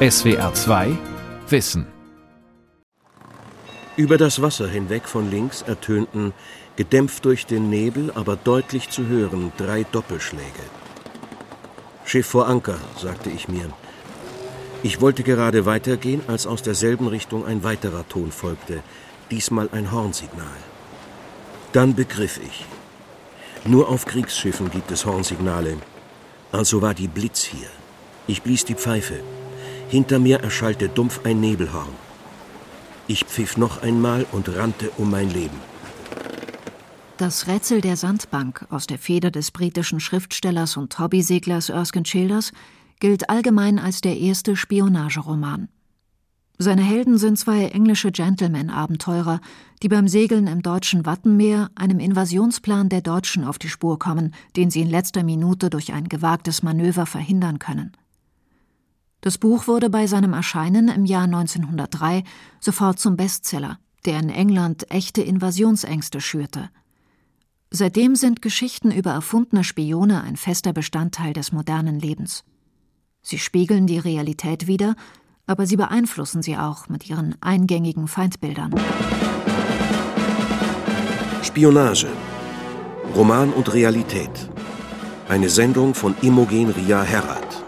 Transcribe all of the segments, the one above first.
SWR 2 Wissen Über das Wasser hinweg von links ertönten, gedämpft durch den Nebel, aber deutlich zu hören, drei Doppelschläge. Schiff vor Anker, sagte ich mir. Ich wollte gerade weitergehen, als aus derselben Richtung ein weiterer Ton folgte, diesmal ein Hornsignal. Dann begriff ich. Nur auf Kriegsschiffen gibt es Hornsignale. Also war die Blitz hier. Ich blies die Pfeife. Hinter mir erschallte dumpf ein Nebelhorn. Ich pfiff noch einmal und rannte um mein Leben. Das Rätsel der Sandbank aus der Feder des britischen Schriftstellers und Hobbyseglers Erskine Childers gilt allgemein als der erste Spionageroman. Seine Helden sind zwei englische Gentleman-Abenteurer, die beim Segeln im deutschen Wattenmeer einem Invasionsplan der Deutschen auf die Spur kommen, den sie in letzter Minute durch ein gewagtes Manöver verhindern können. Das Buch wurde bei seinem Erscheinen im Jahr 1903 sofort zum Bestseller, der in England echte Invasionsängste schürte. Seitdem sind Geschichten über erfundene Spione ein fester Bestandteil des modernen Lebens. Sie spiegeln die Realität wider, aber sie beeinflussen sie auch mit ihren eingängigen Feindbildern. Spionage. Roman und Realität. Eine Sendung von Imogen Ria Herrat.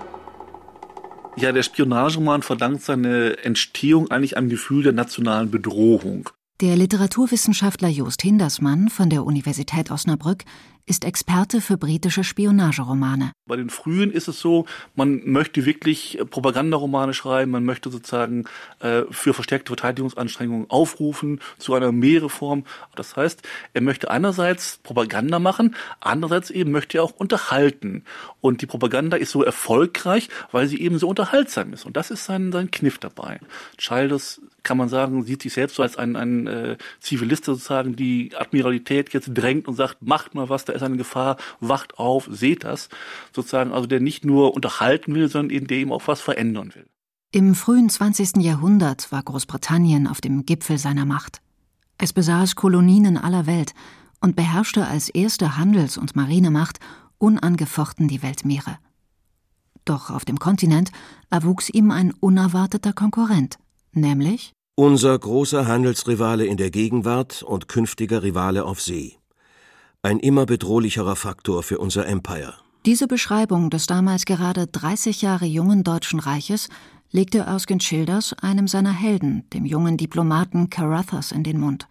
Ja, der Spionageroman verdankt seine Entstehung eigentlich einem Gefühl der nationalen Bedrohung. Der Literaturwissenschaftler Jost Hindersmann von der Universität Osnabrück ist Experte für britische Spionageromane. Bei den frühen ist es so, man möchte wirklich Propagandaromane schreiben, man möchte sozusagen äh, für verstärkte Verteidigungsanstrengungen aufrufen zu einer Mehrreform. Das heißt, er möchte einerseits Propaganda machen, andererseits eben möchte er auch unterhalten. Und die Propaganda ist so erfolgreich, weil sie eben so unterhaltsam ist. Und das ist sein, sein Kniff dabei. Childers kann man sagen, sieht sich selbst so als ein, ein äh, Zivilist sozusagen, die Admiralität jetzt drängt und sagt, macht mal was, da ist eine Gefahr, wacht auf, seht das. Sozusagen, also der nicht nur unterhalten will, sondern der eben auch was verändern will. Im frühen 20. Jahrhundert war Großbritannien auf dem Gipfel seiner Macht. Es besaß Kolonien in aller Welt und beherrschte als erste Handels- und Marinemacht unangefochten die Weltmeere. Doch auf dem Kontinent erwuchs ihm ein unerwarteter Konkurrent, nämlich unser großer Handelsrivale in der Gegenwart und künftiger Rivale auf See. Ein immer bedrohlicherer Faktor für unser Empire. Diese Beschreibung des damals gerade 30 Jahre jungen Deutschen Reiches legte Erskine Childers einem seiner Helden, dem jungen Diplomaten Carruthers, in den Mund.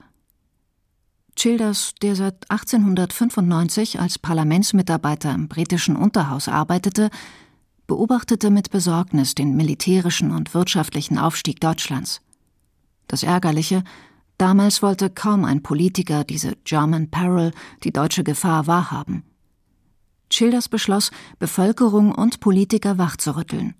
Childers, der seit 1895 als Parlamentsmitarbeiter im britischen Unterhaus arbeitete, beobachtete mit Besorgnis den militärischen und wirtschaftlichen Aufstieg Deutschlands. Das Ärgerliche, damals wollte kaum ein Politiker diese German Peril, die deutsche Gefahr, wahrhaben. Childers beschloss, Bevölkerung und Politiker wachzurütteln.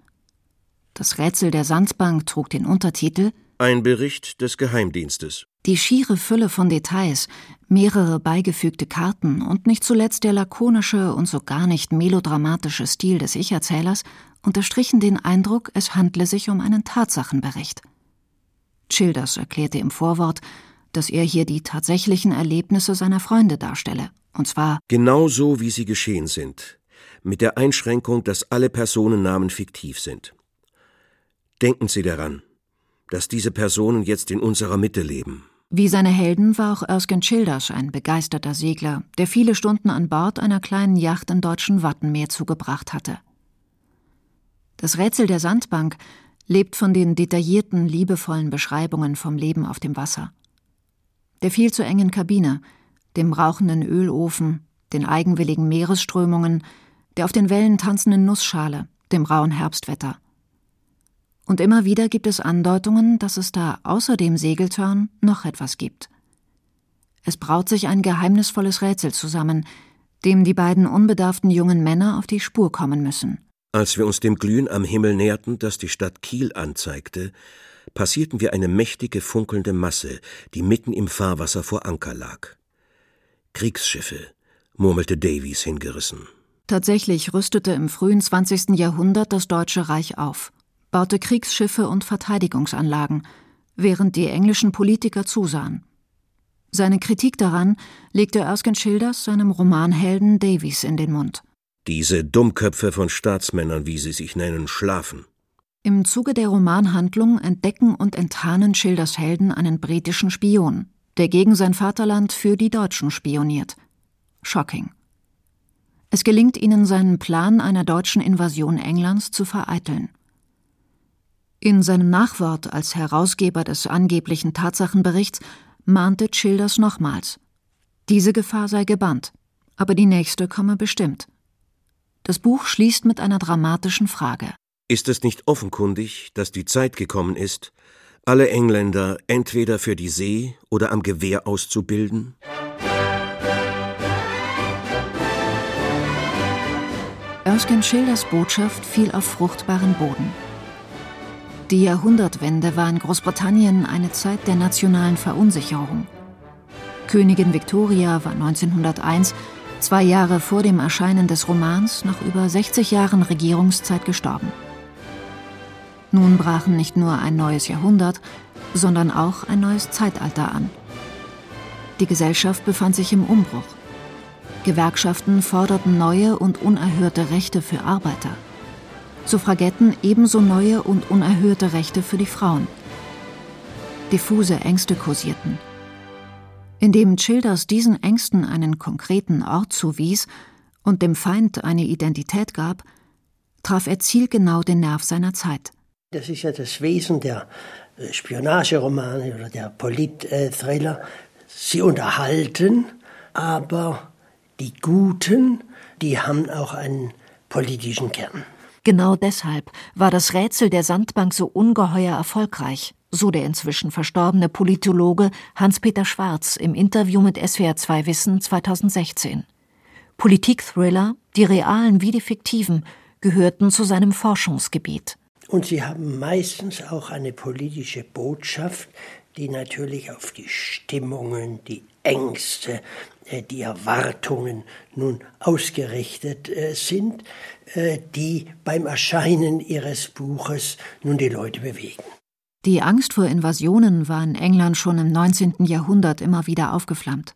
Das Rätsel der Sandbank trug den Untertitel Ein Bericht des Geheimdienstes. Die schiere Fülle von Details, mehrere beigefügte Karten und nicht zuletzt der lakonische und so gar nicht melodramatische Stil des Ich-Erzählers unterstrichen den Eindruck, es handle sich um einen Tatsachenbericht. Childers erklärte im Vorwort, dass er hier die tatsächlichen Erlebnisse seiner Freunde darstelle, und zwar genau so, wie sie geschehen sind, mit der Einschränkung, dass alle Personennamen fiktiv sind. Denken Sie daran, dass diese Personen jetzt in unserer Mitte leben. Wie seine Helden war auch Erskine Childers ein begeisterter Segler, der viele Stunden an Bord einer kleinen Yacht im deutschen Wattenmeer zugebracht hatte. Das Rätsel der Sandbank lebt von den detaillierten, liebevollen Beschreibungen vom Leben auf dem Wasser. Der viel zu engen Kabine, dem rauchenden Ölofen, den eigenwilligen Meeresströmungen, der auf den Wellen tanzenden Nussschale, dem rauen Herbstwetter. Und immer wieder gibt es Andeutungen, dass es da außer dem Segeltörn noch etwas gibt. Es braut sich ein geheimnisvolles Rätsel zusammen, dem die beiden unbedarften jungen Männer auf die Spur kommen müssen. Als wir uns dem Glühen am Himmel näherten, das die Stadt Kiel anzeigte, passierten wir eine mächtige funkelnde Masse, die mitten im Fahrwasser vor Anker lag. Kriegsschiffe, murmelte Davies hingerissen. Tatsächlich rüstete im frühen 20. Jahrhundert das Deutsche Reich auf, baute Kriegsschiffe und Verteidigungsanlagen, während die englischen Politiker zusahen. Seine Kritik daran legte Erskine Childers seinem Romanhelden Davies in den Mund. Diese Dummköpfe von Staatsmännern, wie sie sich nennen, schlafen. Im Zuge der Romanhandlung entdecken und enttarnen Schilders Helden einen britischen Spion, der gegen sein Vaterland für die Deutschen spioniert. Shocking. Es gelingt ihnen, seinen Plan einer deutschen Invasion Englands zu vereiteln. In seinem Nachwort als Herausgeber des angeblichen Tatsachenberichts mahnte Childers nochmals. Diese Gefahr sei gebannt, aber die nächste komme bestimmt. Das Buch schließt mit einer dramatischen Frage. Ist es nicht offenkundig, dass die Zeit gekommen ist, alle Engländer entweder für die See oder am Gewehr auszubilden? Erskine Schilders Botschaft fiel auf fruchtbaren Boden. Die Jahrhundertwende war in Großbritannien eine Zeit der nationalen Verunsicherung. Königin Victoria war 1901, zwei Jahre vor dem Erscheinen des Romans, nach über 60 Jahren Regierungszeit gestorben. Nun brachen nicht nur ein neues Jahrhundert, sondern auch ein neues Zeitalter an. Die Gesellschaft befand sich im Umbruch. Gewerkschaften forderten neue und unerhörte Rechte für Arbeiter. Suffragetten ebenso neue und unerhörte Rechte für die Frauen. Diffuse Ängste kursierten. Indem Childers diesen Ängsten einen konkreten Ort zuwies und dem Feind eine Identität gab, traf er zielgenau den Nerv seiner Zeit. Das ist ja das Wesen der äh, Spionageromane oder der Polit-Thriller. Sie unterhalten, aber die Guten, die haben auch einen politischen Kern. Genau deshalb war das Rätsel der Sandbank so ungeheuer erfolgreich, so der inzwischen verstorbene Politologe Hans-Peter Schwarz im Interview mit SWR 2 Wissen 2016. Politik-Thriller, die realen wie die fiktiven, gehörten zu seinem Forschungsgebiet. Und sie haben meistens auch eine politische Botschaft, die natürlich auf die Stimmungen, die Ängste, äh, die Erwartungen nun ausgerichtet äh, sind, äh, die beim Erscheinen ihres Buches nun die Leute bewegen. Die Angst vor Invasionen war in England schon im 19. Jahrhundert immer wieder aufgeflammt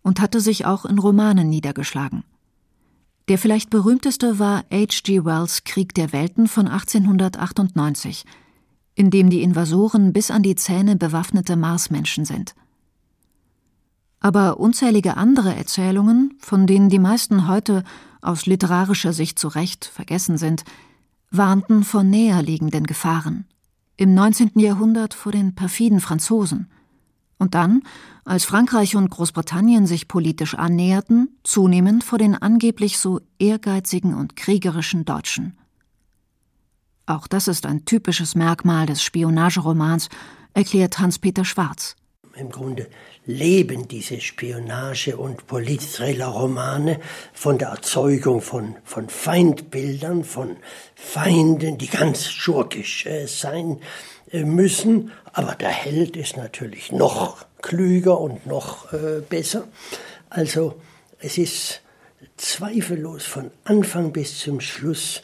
und hatte sich auch in Romanen niedergeschlagen. Der vielleicht berühmteste war H.G. Wells Krieg der Welten von 1898, in dem die Invasoren bis an die Zähne bewaffnete Marsmenschen sind. Aber unzählige andere Erzählungen, von denen die meisten heute aus literarischer Sicht zu Recht vergessen sind, warnten vor näherliegenden Gefahren. Im 19. Jahrhundert vor den perfiden Franzosen – und dann, als Frankreich und Großbritannien sich politisch annäherten, zunehmend vor den angeblich so ehrgeizigen und kriegerischen Deutschen. Auch das ist ein typisches Merkmal des Spionageromans, erklärt Hans-Peter Schwarz. Im Grunde leben diese Spionage- und Politthriller-Romane von der Erzeugung von, von Feindbildern, von Feinden, die ganz schurkisch äh, sein äh, müssen. Aber der Held ist natürlich noch klüger und noch äh, besser. Also es ist zweifellos von Anfang bis zum Schluss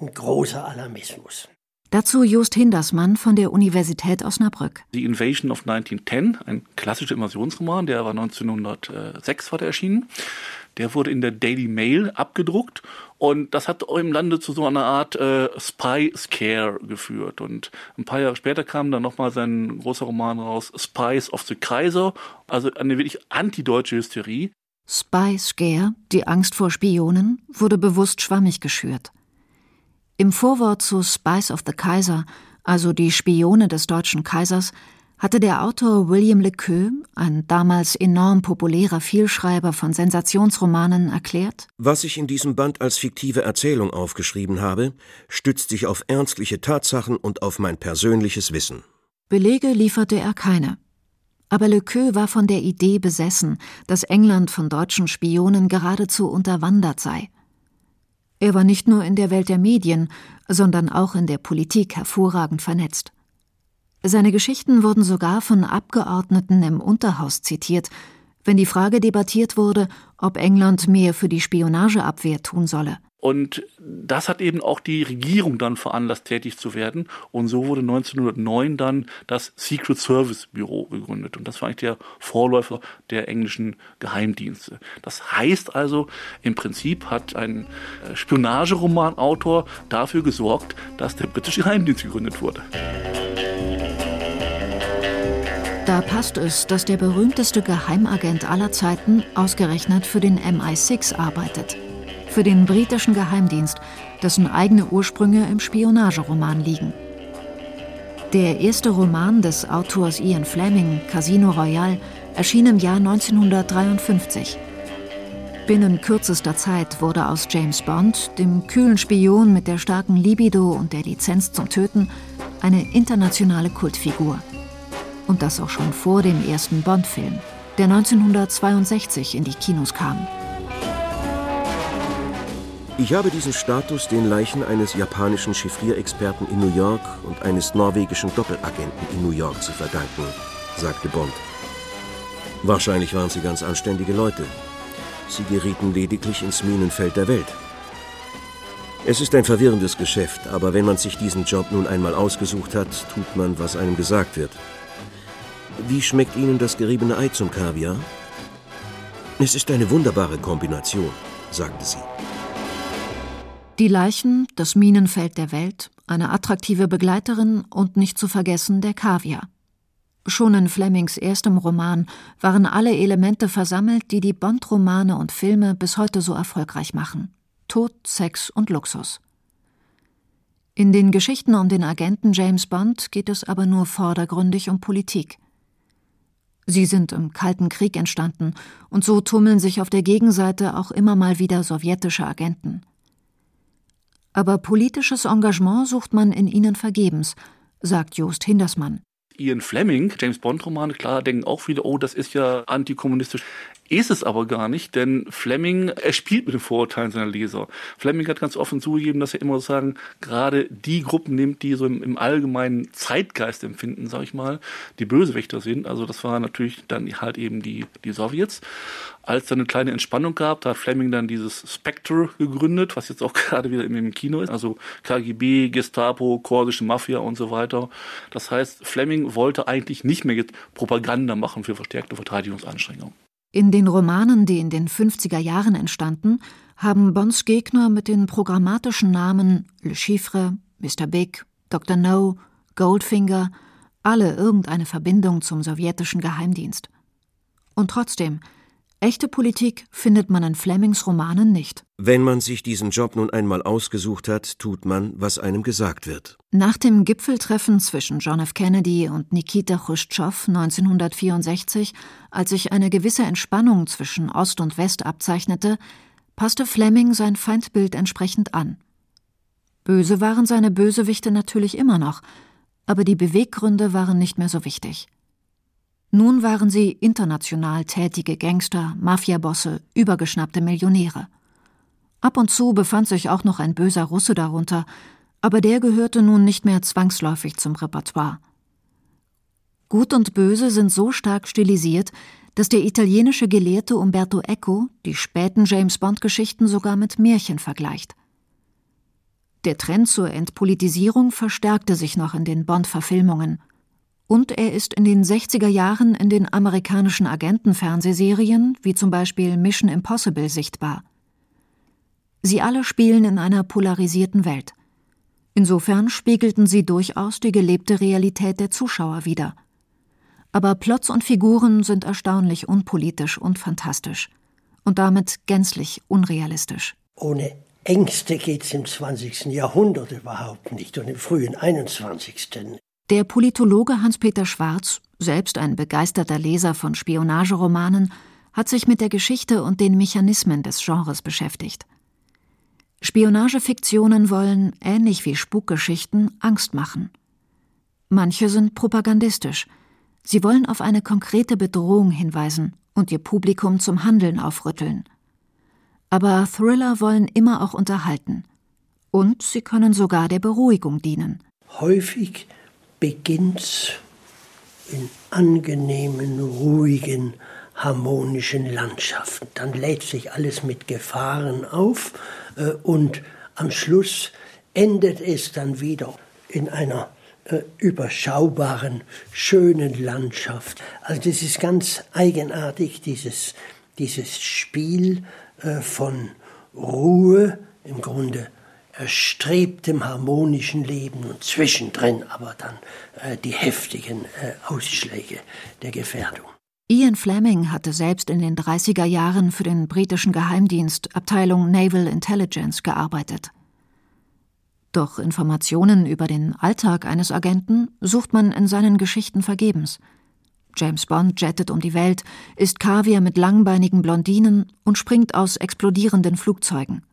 ein großer Alarmismus. Dazu Just Hindersmann von der Universität Osnabrück. The Invasion of 1910, ein klassischer Invasionsroman, der war 1906 war der erschienen. Der wurde in der Daily Mail abgedruckt und das hat im Lande zu so einer Art äh, Spy Scare geführt. Und ein paar Jahre später kam dann nochmal sein großer Roman raus, Spies of the Kaiser, also eine wirklich antideutsche Hysterie. Spy Scare, die Angst vor Spionen, wurde bewusst schwammig geschürt. Im Vorwort zu Spies of the Kaiser, also die Spione des deutschen Kaisers, hatte der Autor William Le Queux, ein damals enorm populärer Vielschreiber von Sensationsromanen, erklärt: Was ich in diesem Band als fiktive Erzählung aufgeschrieben habe, stützt sich auf ernstliche Tatsachen und auf mein persönliches Wissen. Belege lieferte er keine. Aber Le Queux war von der Idee besessen, dass England von deutschen Spionen geradezu unterwandert sei. Er war nicht nur in der Welt der Medien, sondern auch in der Politik hervorragend vernetzt. Seine Geschichten wurden sogar von Abgeordneten im Unterhaus zitiert, wenn die Frage debattiert wurde, ob England mehr für die Spionageabwehr tun solle. Und das hat eben auch die Regierung dann veranlasst, tätig zu werden. Und so wurde 1909 dann das Secret Service Büro gegründet. Und das war eigentlich der Vorläufer der englischen Geheimdienste. Das heißt also, im Prinzip hat ein äh, Spionageromanautor dafür gesorgt, dass der britische Geheimdienst gegründet wurde. Da passt es, dass der berühmteste Geheimagent aller Zeiten ausgerechnet für den MI6 arbeitet für den britischen Geheimdienst, dessen eigene Ursprünge im Spionageroman liegen. Der erste Roman des Autors Ian Fleming, Casino Royale, erschien im Jahr 1953. Binnen kürzester Zeit wurde aus James Bond, dem kühlen Spion mit der starken Libido und der Lizenz zum Töten, eine internationale Kultfigur. Und das auch schon vor dem ersten Bond-Film, der 1962 in die Kinos kam. Ich habe diesen Status den Leichen eines japanischen Chiffrierexperten in New York und eines norwegischen Doppelagenten in New York zu verdanken, sagte Bond. Wahrscheinlich waren sie ganz anständige Leute. Sie gerieten lediglich ins Minenfeld der Welt. Es ist ein verwirrendes Geschäft, aber wenn man sich diesen Job nun einmal ausgesucht hat, tut man, was einem gesagt wird. Wie schmeckt Ihnen das geriebene Ei zum Kaviar? Es ist eine wunderbare Kombination, sagte sie. Die Leichen, das Minenfeld der Welt, eine attraktive Begleiterin und nicht zu vergessen der Kaviar. Schon in Flemings erstem Roman waren alle Elemente versammelt, die die Bond-Romane und Filme bis heute so erfolgreich machen. Tod, Sex und Luxus. In den Geschichten um den Agenten James Bond geht es aber nur vordergründig um Politik. Sie sind im Kalten Krieg entstanden, und so tummeln sich auf der Gegenseite auch immer mal wieder sowjetische Agenten. Aber politisches Engagement sucht man in ihnen vergebens, sagt Jost Hindersmann. Ian Fleming, James Bond-Romane, klar, denken auch viele, oh, das ist ja antikommunistisch. Ist es aber gar nicht, denn Fleming, er spielt mit den Vorurteilen seiner Leser. Fleming hat ganz offen zugegeben, dass er immer sagen, gerade die Gruppen nimmt, die so im, im allgemeinen Zeitgeist empfinden, sag ich mal, die Bösewichter sind. Also das waren natürlich dann halt eben die, die Sowjets. Als dann eine kleine Entspannung gab, da hat Fleming dann dieses Spectre gegründet, was jetzt auch gerade wieder im Kino ist. Also KGB, Gestapo, kurdische Mafia und so weiter. Das heißt, Fleming wollte eigentlich nicht mehr Propaganda machen für verstärkte Verteidigungsanstrengungen. In den Romanen, die in den 50er Jahren entstanden, haben Bonds Gegner mit den programmatischen Namen Le Chiffre, Mr. Big, Dr. No, Goldfinger alle irgendeine Verbindung zum sowjetischen Geheimdienst. Und trotzdem, Echte Politik findet man in Flemings Romanen nicht. Wenn man sich diesen Job nun einmal ausgesucht hat, tut man, was einem gesagt wird. Nach dem Gipfeltreffen zwischen John F. Kennedy und Nikita Khrushchev 1964, als sich eine gewisse Entspannung zwischen Ost und West abzeichnete, passte Fleming sein Feindbild entsprechend an. Böse waren seine Bösewichte natürlich immer noch, aber die Beweggründe waren nicht mehr so wichtig. Nun waren sie international tätige Gangster, Mafiabosse, übergeschnappte Millionäre. Ab und zu befand sich auch noch ein böser Russe darunter, aber der gehörte nun nicht mehr zwangsläufig zum Repertoire. Gut und Böse sind so stark stilisiert, dass der italienische Gelehrte Umberto Eco die späten James Bond-Geschichten sogar mit Märchen vergleicht. Der Trend zur Entpolitisierung verstärkte sich noch in den Bond-Verfilmungen und er ist in den 60er Jahren in den amerikanischen Agentenfernsehserien, wie zum Beispiel Mission Impossible, sichtbar. Sie alle spielen in einer polarisierten Welt. Insofern spiegelten sie durchaus die gelebte Realität der Zuschauer wider. Aber Plots und Figuren sind erstaunlich unpolitisch und fantastisch und damit gänzlich unrealistisch. Ohne Ängste geht's im 20. Jahrhundert überhaupt nicht und im frühen 21. Der Politologe Hans-Peter Schwarz, selbst ein begeisterter Leser von Spionageromanen, hat sich mit der Geschichte und den Mechanismen des Genres beschäftigt. Spionagefiktionen wollen, ähnlich wie Spukgeschichten, Angst machen. Manche sind propagandistisch. Sie wollen auf eine konkrete Bedrohung hinweisen und ihr Publikum zum Handeln aufrütteln. Aber Thriller wollen immer auch unterhalten. Und sie können sogar der Beruhigung dienen. Häufig beginnt in angenehmen, ruhigen, harmonischen Landschaften. Dann lädt sich alles mit Gefahren auf, und am Schluss endet es dann wieder in einer äh, überschaubaren, schönen Landschaft. Also das ist ganz eigenartig, dieses, dieses Spiel äh, von Ruhe, im Grunde erstrebtem harmonischen Leben und zwischendrin aber dann äh, die heftigen äh, Ausschläge der Gefährdung. Ian Fleming hatte selbst in den 30er Jahren für den britischen Geheimdienst Abteilung Naval Intelligence gearbeitet. Doch Informationen über den Alltag eines Agenten sucht man in seinen Geschichten vergebens. James Bond jettet um die Welt, isst Kaviar mit langbeinigen Blondinen und springt aus explodierenden Flugzeugen.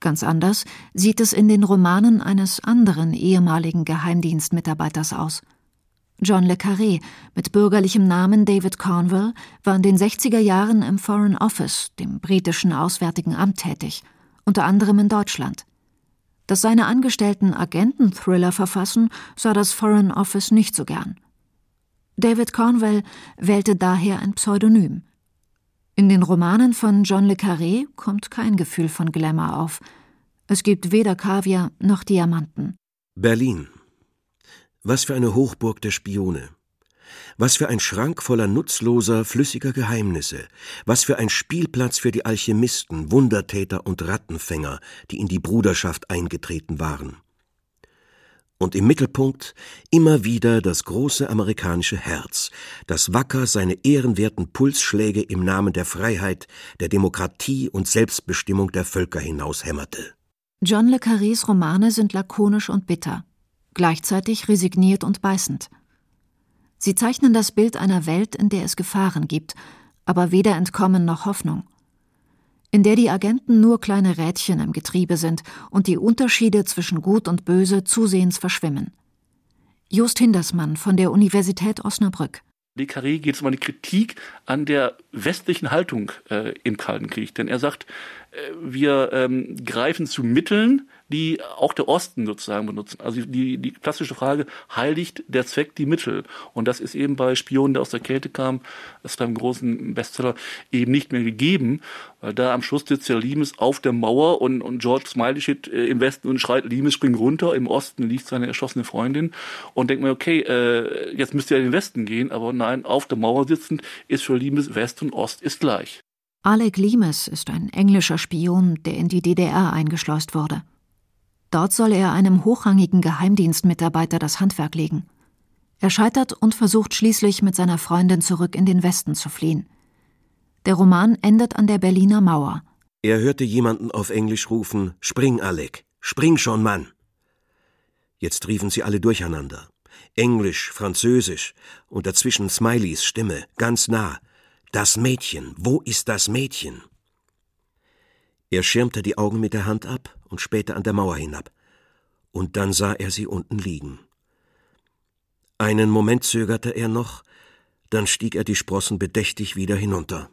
Ganz anders sieht es in den Romanen eines anderen ehemaligen Geheimdienstmitarbeiters aus. John Le Carré mit bürgerlichem Namen David Cornwell war in den 60er Jahren im Foreign Office, dem britischen Auswärtigen Amt, tätig, unter anderem in Deutschland. Dass seine Angestellten Agenten-Thriller verfassen, sah das Foreign Office nicht so gern. David Cornwell wählte daher ein Pseudonym. In den Romanen von John Le Carré kommt kein Gefühl von Glamour auf. Es gibt weder Kaviar noch Diamanten. Berlin. Was für eine Hochburg der Spione. Was für ein Schrank voller nutzloser, flüssiger Geheimnisse. Was für ein Spielplatz für die Alchemisten, Wundertäter und Rattenfänger, die in die Bruderschaft eingetreten waren und im Mittelpunkt immer wieder das große amerikanische Herz, das wacker seine ehrenwerten Pulsschläge im Namen der Freiheit, der Demokratie und Selbstbestimmung der Völker hinaushämmerte. John le Carrés Romane sind lakonisch und bitter, gleichzeitig resigniert und beißend. Sie zeichnen das Bild einer Welt, in der es Gefahren gibt, aber weder Entkommen noch Hoffnung in der die Agenten nur kleine Rädchen im Getriebe sind und die Unterschiede zwischen Gut und Böse zusehends verschwimmen. Just Hindersmann von der Universität Osnabrück. Le Carré geht es um eine Kritik an der westlichen Haltung äh, im Kalten Krieg. Denn er sagt, wir ähm, greifen zu Mitteln, die auch der Osten sozusagen benutzen. Also die, die klassische Frage, heiligt der Zweck die Mittel? Und das ist eben bei Spionen, der aus der Kälte kam, das ist beim großen Bestseller eben nicht mehr gegeben, weil da am Schluss sitzt ja Limes auf der Mauer und, und George Smiley steht äh, im Westen und schreit, Limes spring runter, im Osten liegt seine erschossene Freundin und denkt mir, okay, äh, jetzt müsst ihr in den Westen gehen, aber nein, auf der Mauer sitzend ist für Limes West und Ost ist gleich. Alec Limes ist ein englischer Spion, der in die DDR eingeschleust wurde. Dort soll er einem hochrangigen Geheimdienstmitarbeiter das Handwerk legen. Er scheitert und versucht schließlich mit seiner Freundin zurück in den Westen zu fliehen. Der Roman endet an der Berliner Mauer. Er hörte jemanden auf Englisch rufen: Spring, Alec, spring schon, Mann. Jetzt riefen sie alle durcheinander. Englisch, Französisch und dazwischen Smileys Stimme, ganz nah. Das Mädchen, wo ist das Mädchen? Er schirmte die Augen mit der Hand ab und spähte an der Mauer hinab. Und dann sah er sie unten liegen. Einen Moment zögerte er noch, dann stieg er die Sprossen bedächtig wieder hinunter.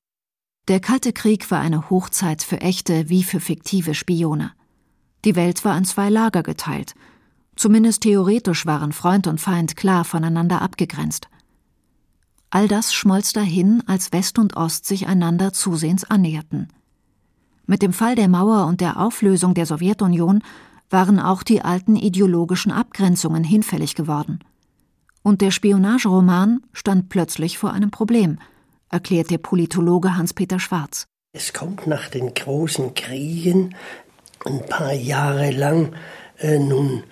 Der Kalte Krieg war eine Hochzeit für echte wie für fiktive Spione. Die Welt war in zwei Lager geteilt. Zumindest theoretisch waren Freund und Feind klar voneinander abgegrenzt. All das schmolz dahin, als West und Ost sich einander zusehends annäherten. Mit dem Fall der Mauer und der Auflösung der Sowjetunion waren auch die alten ideologischen Abgrenzungen hinfällig geworden. Und der Spionageroman stand plötzlich vor einem Problem, erklärt der Politologe Hans-Peter Schwarz. Es kommt nach den großen Kriegen ein paar Jahre lang äh, nun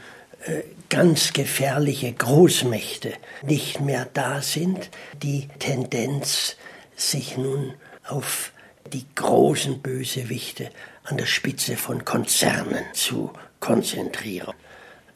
äh, ganz gefährliche Großmächte nicht mehr da sind, die Tendenz, sich nun auf die großen Bösewichte an der Spitze von Konzernen zu konzentrieren.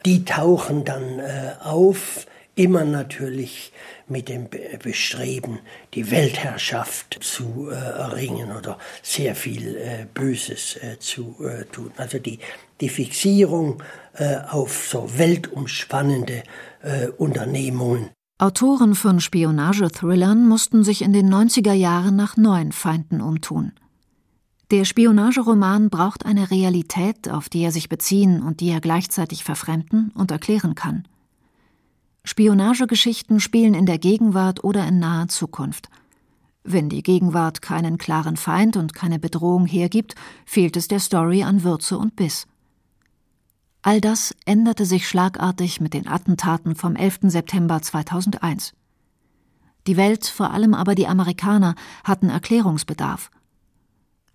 Die tauchen dann äh, auf, immer natürlich mit dem Bestreben, die Weltherrschaft zu äh, erringen oder sehr viel äh, Böses äh, zu äh, tun. Also die, die Fixierung äh, auf so weltumspannende äh, Unternehmungen Autoren von Spionagethrillern mussten sich in den 90er Jahren nach neuen Feinden umtun. Der Spionageroman braucht eine Realität, auf die er sich beziehen und die er gleichzeitig verfremden und erklären kann. Spionagegeschichten spielen in der Gegenwart oder in naher Zukunft. Wenn die Gegenwart keinen klaren Feind und keine Bedrohung hergibt, fehlt es der Story an Würze und Biss. All das änderte sich schlagartig mit den Attentaten vom 11. September 2001. Die Welt, vor allem aber die Amerikaner, hatten Erklärungsbedarf.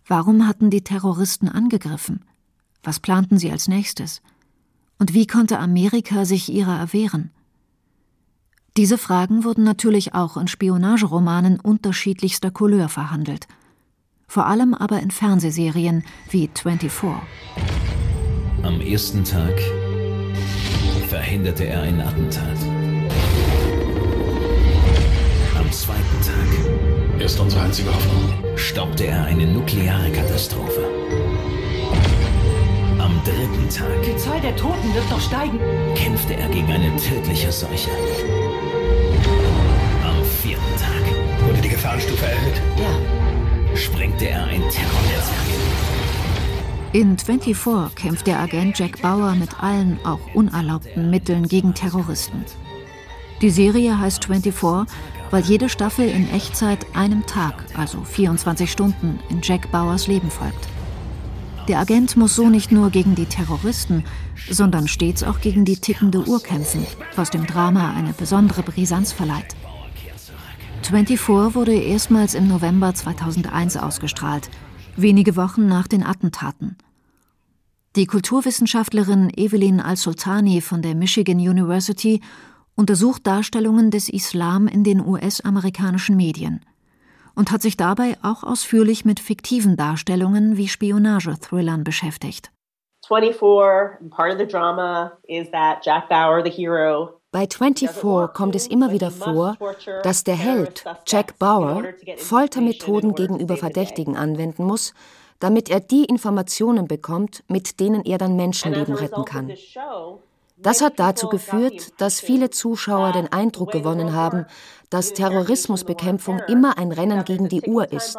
Warum hatten die Terroristen angegriffen? Was planten sie als nächstes? Und wie konnte Amerika sich ihrer erwehren? Diese Fragen wurden natürlich auch in Spionageromanen unterschiedlichster Couleur verhandelt. Vor allem aber in Fernsehserien wie 24. Am ersten Tag verhinderte er ein Attentat. Am zweiten Tag Er ist unsere einzige Hoffnung. stoppte er eine nukleare Katastrophe. Am dritten Tag Die Zahl der Toten wird noch steigen. kämpfte er gegen eine tödliche Seuche. Wurde die Gefahrenstufe erhöht? Ja. sprengte er ein Terrornetzwerk. In 24 kämpft der Agent Jack Bauer mit allen auch unerlaubten Mitteln gegen Terroristen. Die Serie heißt 24, weil jede Staffel in Echtzeit einem Tag, also 24 Stunden, in Jack Bauers Leben folgt. Der Agent muss so nicht nur gegen die Terroristen, sondern stets auch gegen die tickende Uhr kämpfen, was dem Drama eine besondere Brisanz verleiht. 24 wurde erstmals im November 2001 ausgestrahlt, wenige Wochen nach den Attentaten. Die Kulturwissenschaftlerin Evelyn Al-Sultani von der Michigan University untersucht Darstellungen des Islam in den US-amerikanischen Medien und hat sich dabei auch ausführlich mit fiktiven Darstellungen wie Spionagethrillern beschäftigt. 24, and part of the drama is that Jack Bauer, the hero, Bei 24 kommt es immer wieder vor, dass der Held, Jack Bauer, Foltermethoden gegenüber Verdächtigen anwenden muss, damit er die Informationen bekommt, mit denen er dann Menschenleben retten kann. Das hat dazu geführt, dass viele Zuschauer den Eindruck gewonnen haben, dass Terrorismusbekämpfung immer ein Rennen gegen die Uhr ist,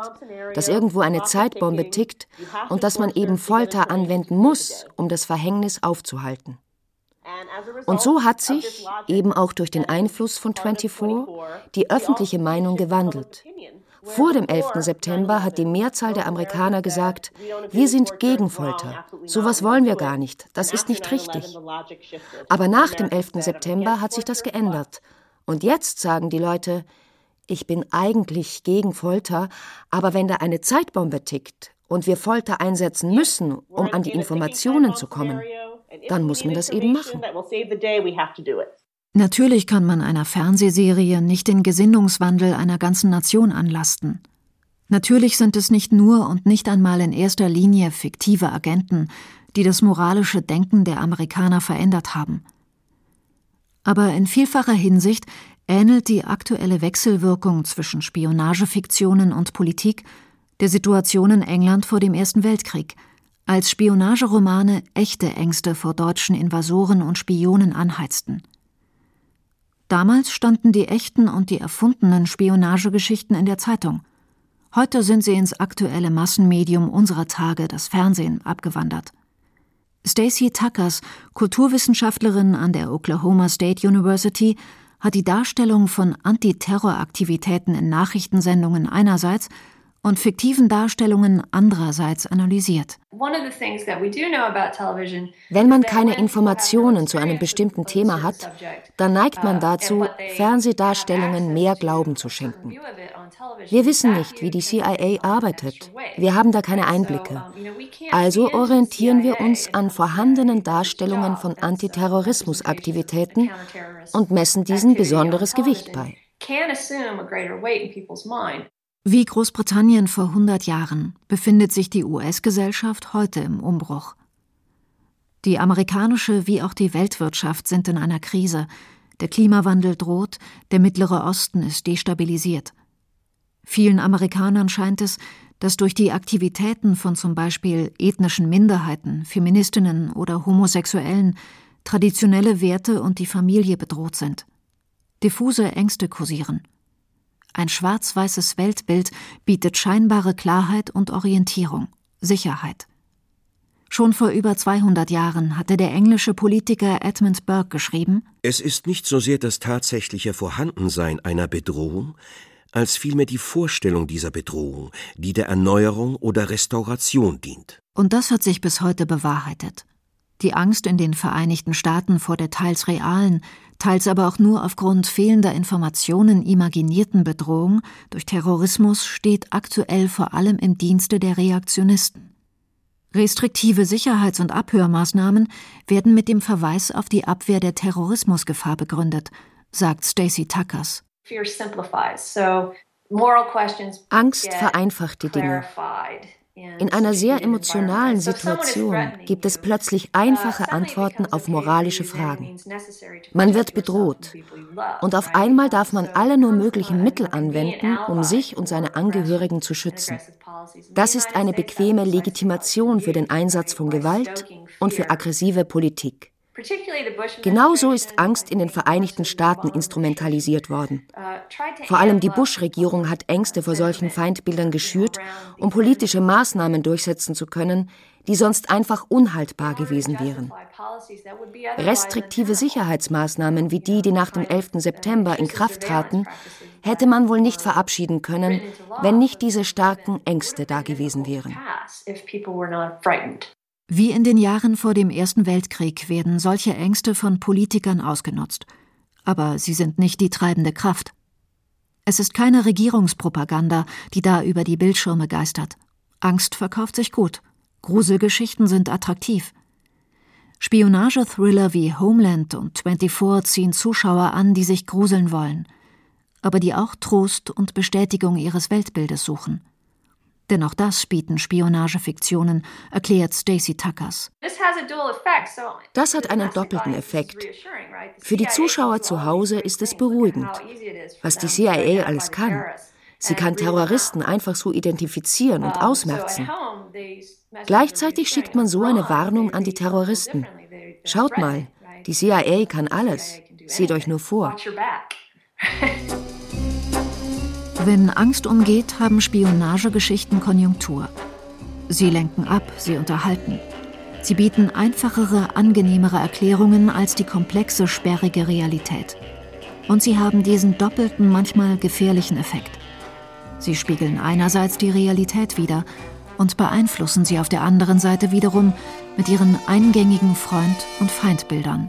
dass irgendwo eine Zeitbombe tickt und dass man eben Folter anwenden muss, um das Verhängnis aufzuhalten. Und so hat sich, eben auch durch den Einfluss von 24, die öffentliche Meinung gewandelt. Vor dem 11. September hat die Mehrzahl der Amerikaner gesagt, wir sind gegen Folter. Sowas wollen wir gar nicht. Das ist nicht richtig. Aber nach dem 11. September hat sich das geändert. Und jetzt sagen die Leute, ich bin eigentlich gegen Folter, aber wenn da eine Zeitbombe tickt und wir Folter einsetzen müssen, um an die Informationen zu kommen, dann muss man das eben machen. Natürlich kann man einer Fernsehserie nicht den Gesinnungswandel einer ganzen Nation anlasten. Natürlich sind es nicht nur und nicht einmal in erster Linie fiktive Agenten, die das moralische Denken der Amerikaner verändert haben. Aber in vielfacher Hinsicht ähnelt die aktuelle Wechselwirkung zwischen Spionagefiktionen und Politik der Situation in England vor dem Ersten Weltkrieg, als Spionageromane echte Ängste vor deutschen Invasoren und Spionen anheizten. Damals standen die echten und die erfundenen Spionagegeschichten in der Zeitung. Heute sind sie ins aktuelle Massenmedium unserer Tage, das Fernsehen, abgewandert. Stacey Tuckers, Kulturwissenschaftlerin an der Oklahoma State University, hat die Darstellung von Antiterroraktivitäten in Nachrichtensendungen einerseits und fiktiven Darstellungen andererseits analysiert. Wenn man keine Informationen zu einem bestimmten Thema hat, dann neigt man dazu, Fernsehdarstellungen mehr Glauben zu schenken. Wir wissen nicht, wie die CIA arbeitet. Wir haben da keine Einblicke. Also orientieren wir uns an vorhandenen Darstellungen von Antiterrorismusaktivitäten und messen diesen besonderes Gewicht bei. Wie Großbritannien vor 100 Jahren befindet sich die US-Gesellschaft heute im Umbruch. Die amerikanische wie auch die Weltwirtschaft sind in einer Krise. Der Klimawandel droht, der Mittlere Osten ist destabilisiert. Vielen Amerikanern scheint es, dass durch die Aktivitäten von zum Beispiel ethnischen Minderheiten, Feministinnen oder Homosexuellen traditionelle Werte und die Familie bedroht sind. Diffuse Ängste kursieren. Ein schwarz-weißes Weltbild bietet scheinbare Klarheit und Orientierung, Sicherheit. Schon vor über 200 Jahren hatte der englische Politiker Edmund Burke geschrieben: Es ist nicht so sehr das tatsächliche Vorhandensein einer Bedrohung, als vielmehr die Vorstellung dieser Bedrohung, die der Erneuerung oder Restauration dient. Und das hat sich bis heute bewahrheitet. Die Angst in den Vereinigten Staaten vor der teils realen, teils aber auch nur aufgrund fehlender Informationen imaginierten Bedrohung durch Terrorismus steht aktuell vor allem im Dienste der Reaktionisten. Restriktive Sicherheits- und Abhörmaßnahmen werden mit dem Verweis auf die Abwehr der Terrorismusgefahr begründet, sagt Stacey Tuckers. Angst vereinfacht die Dinge. In einer sehr emotionalen Situation gibt es plötzlich einfache Antworten auf moralische Fragen. Man wird bedroht. Und auf einmal darf man alle nur möglichen Mittel anwenden, um sich und seine Angehörigen zu schützen. Das ist eine bequeme Legitimation für den Einsatz von Gewalt und für aggressive Politik. Genauso ist Angst in den Vereinigten Staaten instrumentalisiert worden. Vor allem die Bush-Regierung hat Ängste vor solchen Feindbildern geschürt, um politische Maßnahmen durchsetzen zu können, die sonst einfach unhaltbar gewesen wären. Restriktive Sicherheitsmaßnahmen wie die, die nach dem 11. September in Kraft traten, hätte man wohl nicht verabschieden können, wenn nicht diese starken Ängste da gewesen wären. Wie in den Jahren vor dem Ersten Weltkrieg werden solche Ängste von Politikern ausgenutzt. Aber sie sind nicht die treibende Kraft. Es ist keine Regierungspropaganda, die da über die Bildschirme geistert. Angst verkauft sich gut. Gruselgeschichten sind attraktiv. Spionagethriller wie Homeland und 24 ziehen Zuschauer an, die sich gruseln wollen, aber die auch Trost und Bestätigung ihres Weltbildes suchen. Denn auch das bieten Spionagefiktionen, erklärt Stacey Tuckers. Das hat einen doppelten Effekt. Für die Zuschauer zu Hause ist es beruhigend, was die CIA alles kann. Sie kann Terroristen einfach so identifizieren und ausmerzen. Gleichzeitig schickt man so eine Warnung an die Terroristen. Schaut mal, die CIA kann alles. Seht euch nur vor. Wenn Angst umgeht, haben Spionagegeschichten Konjunktur. Sie lenken ab, sie unterhalten. Sie bieten einfachere, angenehmere Erklärungen als die komplexe, sperrige Realität. Und sie haben diesen doppelten, manchmal gefährlichen Effekt. Sie spiegeln einerseits die Realität wider und beeinflussen sie auf der anderen Seite wiederum mit ihren eingängigen Freund- und Feindbildern.